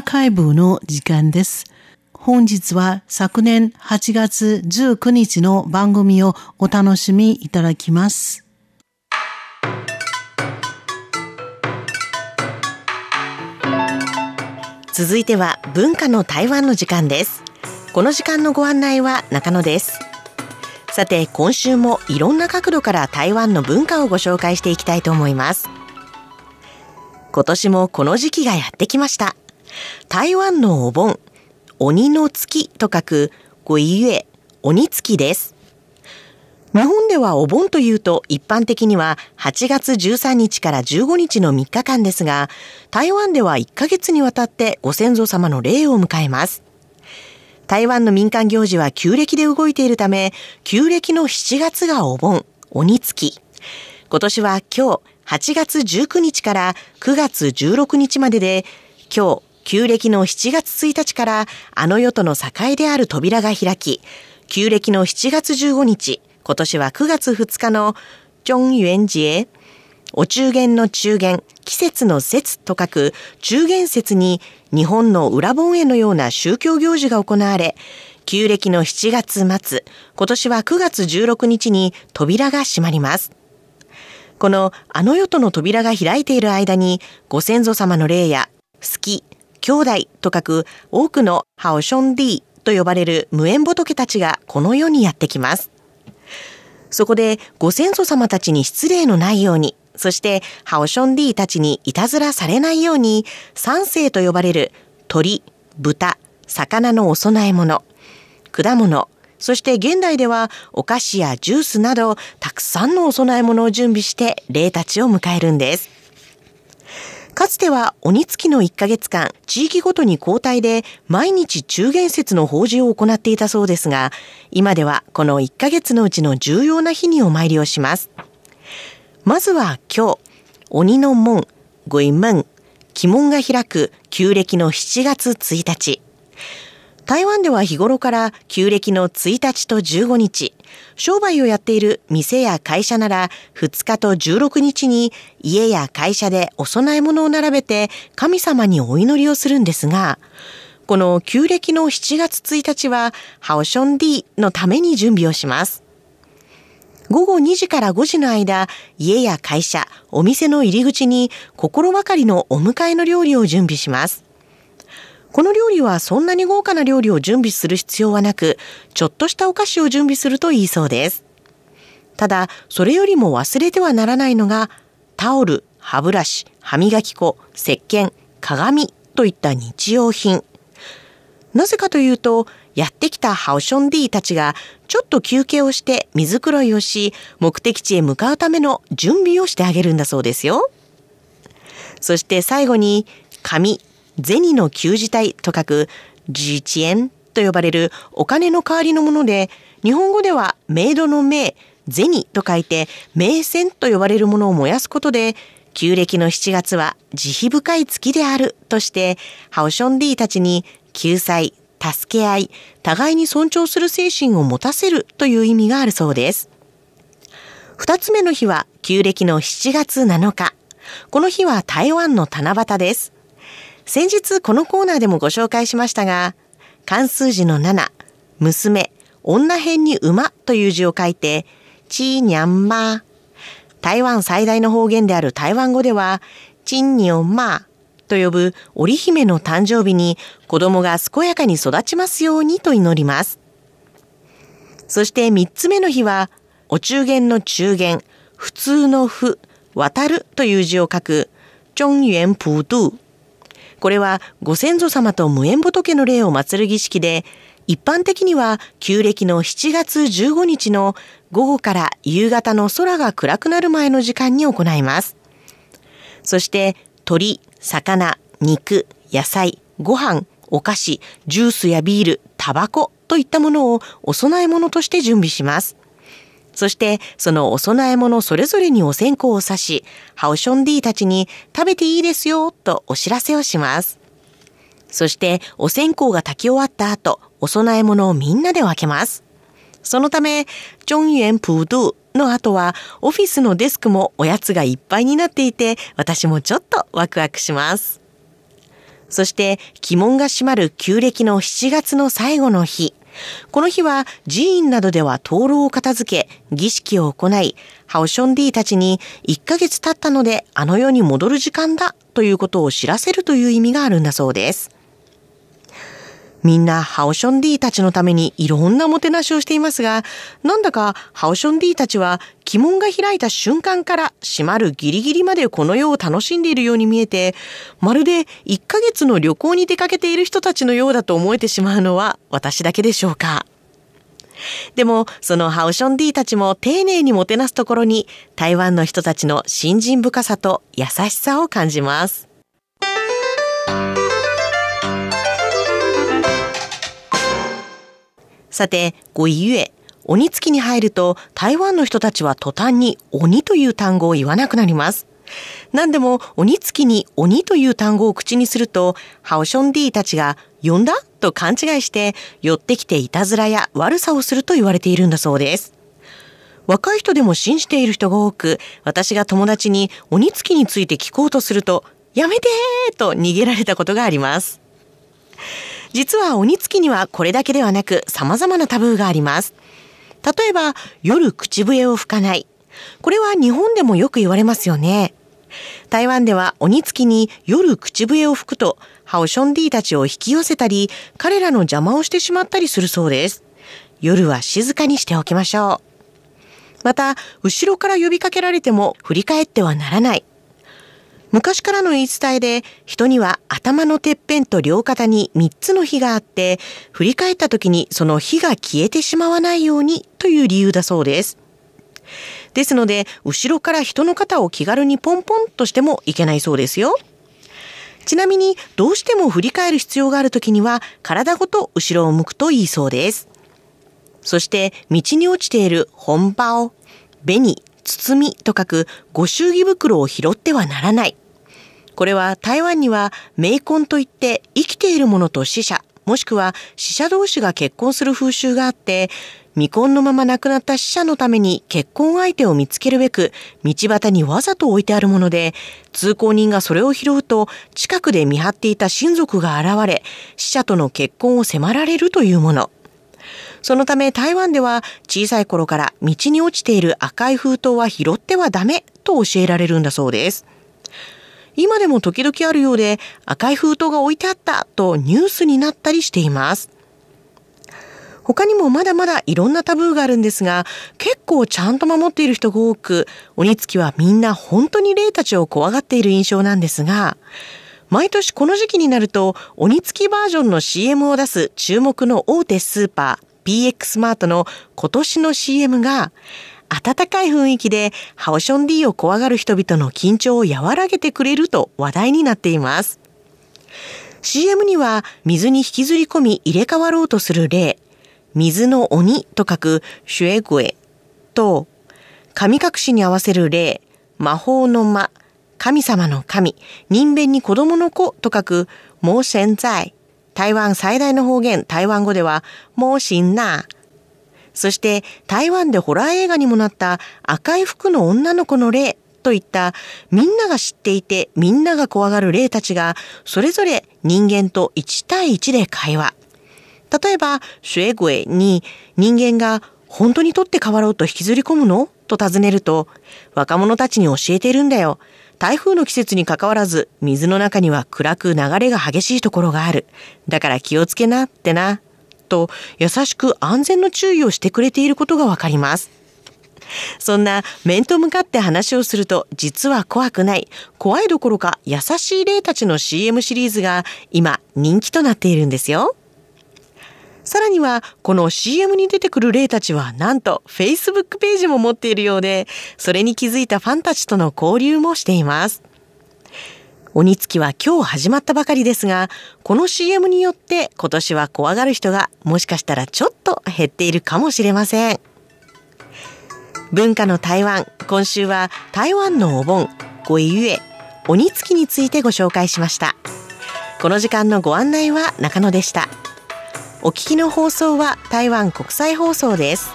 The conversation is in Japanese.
ーカイブの時間です。本日は昨年8月19日の番組をお楽しみいただきます。続いては文化の台湾の時間です。この時間のご案内は中野です。さて今週もいろんな角度から台湾の文化をご紹介していきたいと思います。今年もこの時期がやってきました。台湾のお盆、鬼の月と書くごいゆえ、鬼月です。日本ではお盆というと一般的には8月13日から15日の3日間ですが、台湾では1ヶ月にわたってご先祖様の霊を迎えます。台湾の民間行事は旧暦で動いているため、旧暦の7月がお盆、鬼月。今年は今日8月19日から9月16日までで、今日旧暦の7月1日からあの世との境である扉が開き、旧暦の7月15日、今年は9月2日の中元節、お中元の中元、季節の節と書く中元節に日本の裏盆園のような宗教行事が行われ、旧暦の7月末、今年は9月16日に扉が閉まります。このあの世との扉が開いている間に、ご先祖様の霊や、好き、兄弟と書く多くのハオションディと呼ばれる無縁仏たちがこの世にやってきます。そこでご先祖様たちに失礼のないように、そしてハオションディたちにいたずらされないように、三世と呼ばれる鳥、豚、魚のお供え物、果物、そして現代ではお菓子やジュースなどたくさんのお供え物を準備して霊たちを迎えるんです。かつては鬼月の1ヶ月間、地域ごとに交代で毎日中元節の法事を行っていたそうですが、今ではこの1ヶ月のうちの重要な日にお参りをします。まずは今日、鬼の門、ごい門、鬼門が開く旧暦の7月1日。台湾では日頃から旧暦の1日と15日、商売をやっている店や会社なら2日と16日に家や会社でお供え物を並べて神様にお祈りをするんですが、この旧暦の7月1日はハオションディのために準備をします。午後2時から5時の間、家や会社、お店の入り口に心ばかりのお迎えの料理を準備します。この料理はそんなに豪華な料理を準備する必要はなく、ちょっとしたお菓子を準備するといいそうです。ただ、それよりも忘れてはならないのが、タオル、歯ブラシ、歯磨き粉、石鹸、鏡といった日用品。なぜかというと、やってきたハオションディたちがちょっと休憩をして水黒いをし、目的地へ向かうための準備をしてあげるんだそうですよ。そして最後に、紙、銭の旧字体と書く自治円と呼ばれるお金の代わりのもので、日本語ではメイドの名、銭と書いて名線と呼ばれるものを燃やすことで、旧暦の7月は慈悲深い月であるとして、ハオションディたちに救済、助け合い、互いに尊重する精神を持たせるという意味があるそうです。二つ目の日は旧暦の7月7日。この日は台湾の七夕です。先日このコーナーでもご紹介しましたが、漢数字の7、娘、女編に馬という字を書いて、チーニャンマー。台湾最大の方言である台湾語では、チンニョンマーと呼ぶ織姫の誕生日に子供が健やかに育ちますようにと祈ります。そして三つ目の日は、お中元の中元、普通の普、渡るという字を書く、中元普渡これはご先祖様と無縁仏の霊を祀る儀式で、一般的には旧暦の7月15日の午後から夕方の空が暗くなる前の時間に行います。そして鳥、魚、肉、野菜、ご飯、お菓子、ジュースやビール、タバコといったものをお供え物として準備します。そして、そのお供え物それぞれにお線香を刺し、ハオションディたちに食べていいですよ、とお知らせをします。そして、お線香が炊き終わった後、お供え物をみんなで分けます。そのため、ジョンユエンプードゥの後は、オフィスのデスクもおやつがいっぱいになっていて、私もちょっとワクワクします。そして鬼門が閉まる旧暦の7月の最後の日。この日は寺院などでは灯籠を片付け、儀式を行い、ハオションディたちに1ヶ月経ったのであの世に戻る時間だということを知らせるという意味があるんだそうです。みんなハオションディたちのためにいろんなもてなしをしていますが、なんだかハオションディたちは鬼門が開いた瞬間から閉まるギリギリまでこの世を楽しんでいるように見えて、まるで1ヶ月の旅行に出かけている人たちのようだと思えてしまうのは私だけでしょうか。でも、そのハオションディたちも丁寧にもてなすところに、台湾の人たちの信心深さと優しさを感じます。さて、ごゆえ、鬼月に入ると台湾の人たちは途端に鬼という単語を言わなくなります。何でも鬼月に鬼という単語を口にすると、ハオションディたちが呼んだと勘違いして寄ってきていたずらや悪さをすると言われているんだそうです。若い人でも信じている人が多く、私が友達に鬼月について聞こうとすると、やめてーと逃げられたことがあります。実は鬼月にはこれだけではなく様々なタブーがあります。例えば、夜口笛を吹かない。これは日本でもよく言われますよね。台湾では鬼月に夜口笛を吹くと、ハオションディたちを引き寄せたり、彼らの邪魔をしてしまったりするそうです。夜は静かにしておきましょう。また、後ろから呼びかけられても振り返ってはならない。昔からの言い伝えで、人には頭のてっぺんと両肩に3つの火があって、振り返った時にその火が消えてしまわないようにという理由だそうです。ですので、後ろから人の肩を気軽にポンポンとしてもいけないそうですよ。ちなみに、どうしても振り返る必要がある時には、体ごと後ろを向くといいそうです。そして、道に落ちている本場を、紅、包みと書くご祝儀袋を拾ってはならない。これは台湾には冥婚といって生きている者と死者、もしくは死者同士が結婚する風習があって、未婚のまま亡くなった死者のために結婚相手を見つけるべく、道端にわざと置いてあるもので、通行人がそれを拾うと、近くで見張っていた親族が現れ、死者との結婚を迫られるというもの。そのため台湾では小さい頃から道に落ちている赤い封筒は拾ってはダメと教えられるんだそうです。今でも時々あるようで赤い封筒が置いてあったとニュースになったりしています。他にもまだまだいろんなタブーがあるんですが、結構ちゃんと守っている人が多く、鬼月はみんな本当に霊たちを怖がっている印象なんですが、毎年この時期になると、鬼付きバージョンの CM を出す注目の大手スーパー PX マートの今年の CM が、温かい雰囲気でハオション D を怖がる人々の緊張を和らげてくれると話題になっています。CM には水に引きずり込み入れ替わろうとする霊、水の鬼と書くシュエグエと、神隠しに合わせる霊、魔法の魔、神様の神、人弁に子供の子と書く、もう現在。台湾最大の方言、台湾語では、もうしんな。そして、台湾でホラー映画にもなった赤い服の女の子の霊といったみんなが知っていてみんなが怖がる霊たちがそれぞれ人間と1対1で会話。例えば、シュエグエに人間が本当に取って代わろうと引きずり込むの？と尋ねると、若者たちに教えているんだよ。台風の季節に関わらず、水の中には暗く流れが激しいところがある。だから気をつけなってな。と、優しく安全の注意をしてくれていることがわかります。そんな面と向かって話をすると実は怖くない、怖いどころか優しい霊たちの CM シリーズが今人気となっているんですよ。さらには、この CM に出てくる霊たちは、なんと Facebook ページも持っているようで、それに気づいたファンたちとの交流もしています。鬼月は今日始まったばかりですが、この CM によって今年は怖がる人がもしかしたらちょっと減っているかもしれません。文化の台湾、今週は台湾のお盆、ごゆえ、鬼月についてご紹介しました。この時間のご案内は中野でした。お聞きの放送は台湾国際放送です。